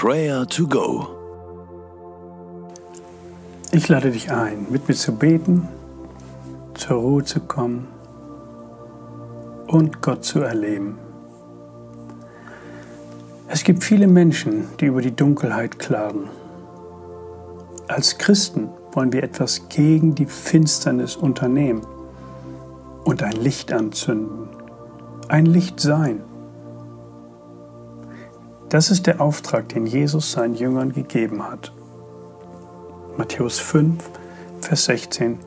Prayer to Go. Ich lade dich ein, mit mir zu beten, zur Ruhe zu kommen und Gott zu erleben. Es gibt viele Menschen, die über die Dunkelheit klagen. Als Christen wollen wir etwas gegen die Finsternis unternehmen und ein Licht anzünden, ein Licht sein. Das ist der Auftrag, den Jesus seinen Jüngern gegeben hat. Matthäus 5, Vers 16.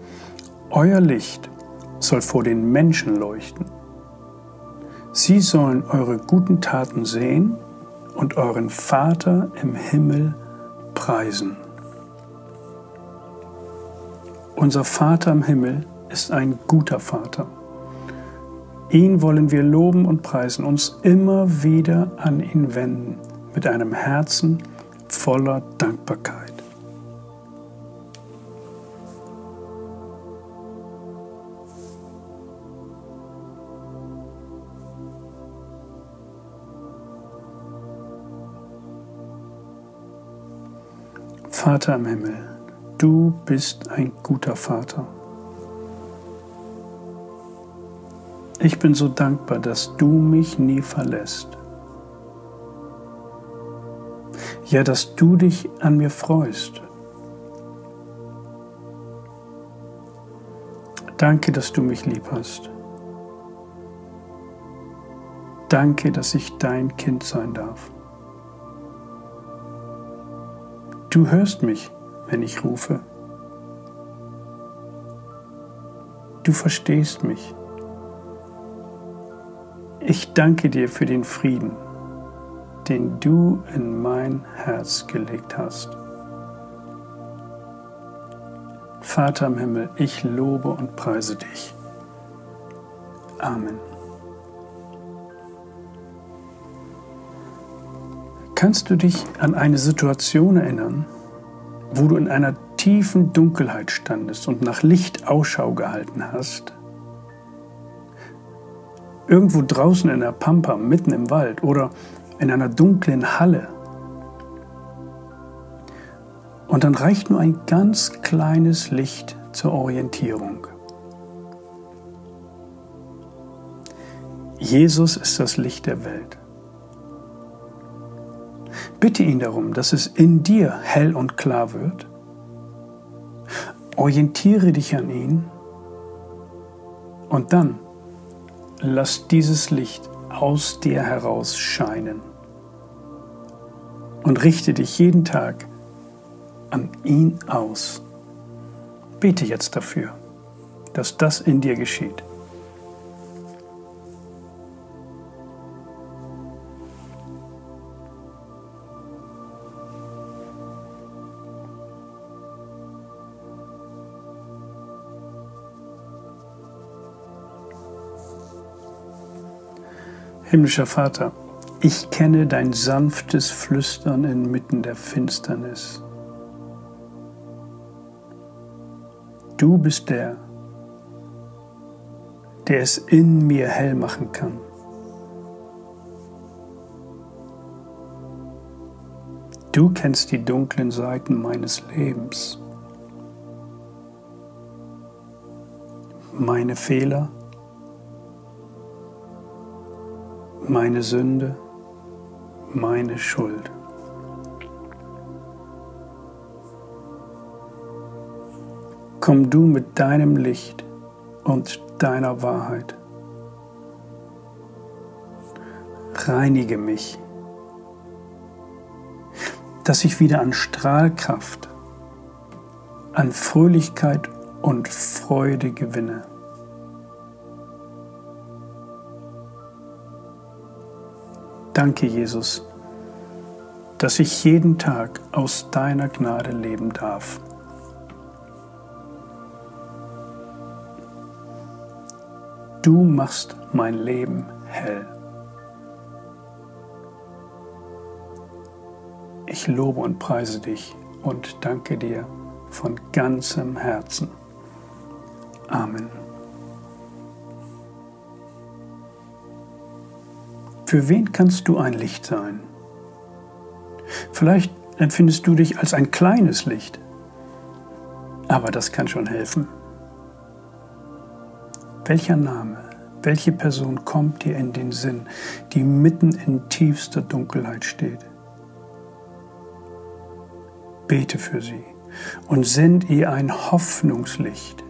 Euer Licht soll vor den Menschen leuchten. Sie sollen eure guten Taten sehen und euren Vater im Himmel preisen. Unser Vater im Himmel ist ein guter Vater. Ihn wollen wir loben und preisen, uns immer wieder an ihn wenden, mit einem Herzen voller Dankbarkeit. Vater im Himmel, du bist ein guter Vater. Ich bin so dankbar, dass du mich nie verlässt. Ja, dass du dich an mir freust. Danke, dass du mich lieb hast. Danke, dass ich dein Kind sein darf. Du hörst mich, wenn ich rufe. Du verstehst mich. Ich danke dir für den Frieden, den du in mein Herz gelegt hast. Vater im Himmel, ich lobe und preise dich. Amen. Kannst du dich an eine Situation erinnern, wo du in einer tiefen Dunkelheit standest und nach Licht Ausschau gehalten hast? Irgendwo draußen in der Pampa, mitten im Wald oder in einer dunklen Halle. Und dann reicht nur ein ganz kleines Licht zur Orientierung. Jesus ist das Licht der Welt. Bitte ihn darum, dass es in dir hell und klar wird. Orientiere dich an ihn und dann lass dieses Licht aus dir heraus scheinen und richte dich jeden Tag an ihn aus. Bete jetzt dafür, dass das in dir geschieht. Himmlischer Vater, ich kenne dein sanftes Flüstern inmitten der Finsternis. Du bist der, der es in mir hell machen kann. Du kennst die dunklen Seiten meines Lebens, meine Fehler, meine Sünde, meine Schuld. Komm du mit deinem Licht und deiner Wahrheit. Reinige mich, dass ich wieder an Strahlkraft, an Fröhlichkeit und Freude gewinne. Danke, Jesus, dass ich jeden Tag aus deiner Gnade leben darf. Du machst mein Leben hell. Ich lobe und preise dich und danke dir von ganzem Herzen. Amen. Für wen kannst du ein Licht sein? Vielleicht empfindest du dich als ein kleines Licht, aber das kann schon helfen. Welcher Name, welche Person kommt dir in den Sinn, die mitten in tiefster Dunkelheit steht? Bete für sie und send ihr ein Hoffnungslicht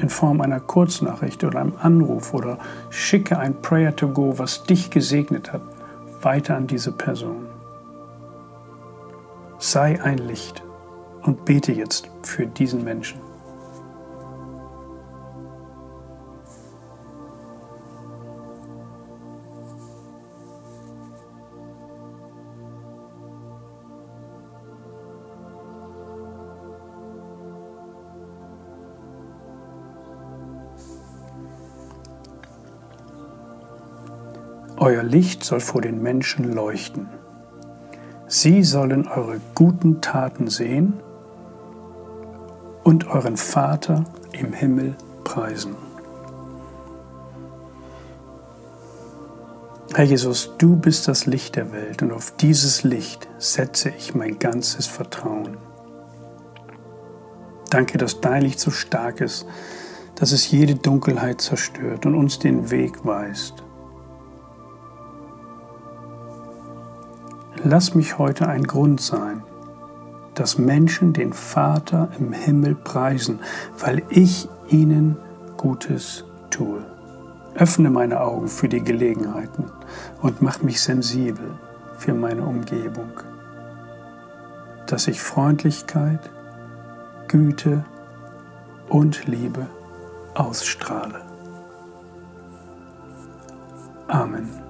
in Form einer Kurznachricht oder einem Anruf oder schicke ein Prayer to Go, was dich gesegnet hat, weiter an diese Person. Sei ein Licht und bete jetzt für diesen Menschen. Euer Licht soll vor den Menschen leuchten. Sie sollen eure guten Taten sehen und euren Vater im Himmel preisen. Herr Jesus, du bist das Licht der Welt und auf dieses Licht setze ich mein ganzes Vertrauen. Danke, dass dein Licht so stark ist, dass es jede Dunkelheit zerstört und uns den Weg weist. Lass mich heute ein Grund sein, dass Menschen den Vater im Himmel preisen, weil ich ihnen Gutes tue. Öffne meine Augen für die Gelegenheiten und mach mich sensibel für meine Umgebung, dass ich Freundlichkeit, Güte und Liebe ausstrahle. Amen.